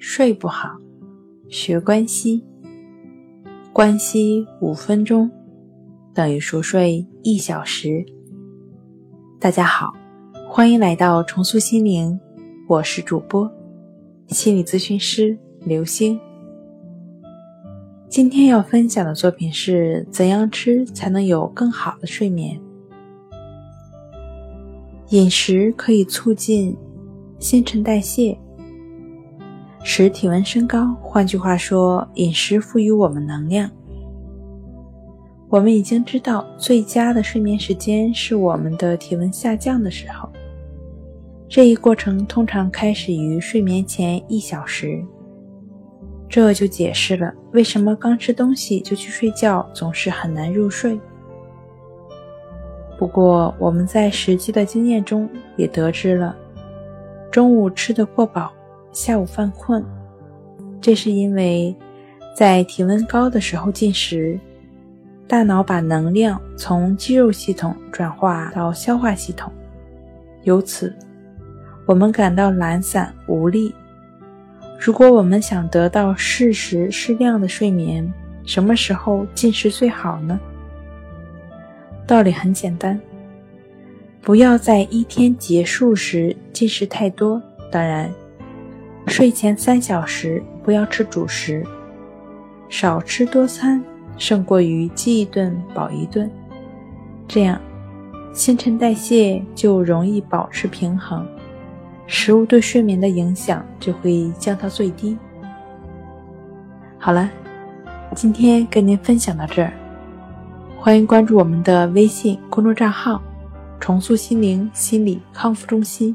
睡不好，学关西。关西五分钟等于熟睡一小时。大家好，欢迎来到重塑心灵，我是主播心理咨询师刘星。今天要分享的作品是：怎样吃才能有更好的睡眠？饮食可以促进新陈代谢。使体温升高。换句话说，饮食赋予我们能量。我们已经知道，最佳的睡眠时间是我们的体温下降的时候。这一过程通常开始于睡眠前一小时。这就解释了为什么刚吃东西就去睡觉总是很难入睡。不过，我们在实际的经验中也得知了，中午吃得过饱。下午犯困，这是因为在体温高的时候进食，大脑把能量从肌肉系统转化到消化系统，由此我们感到懒散无力。如果我们想得到适时适量的睡眠，什么时候进食最好呢？道理很简单，不要在一天结束时进食太多。当然。睡前三小时不要吃主食，少吃多餐胜过于饥一顿饱一顿，这样新陈代谢就容易保持平衡，食物对睡眠的影响就会降到最低。好了，今天跟您分享到这儿，欢迎关注我们的微信公众账号“重塑心灵心理康复中心”。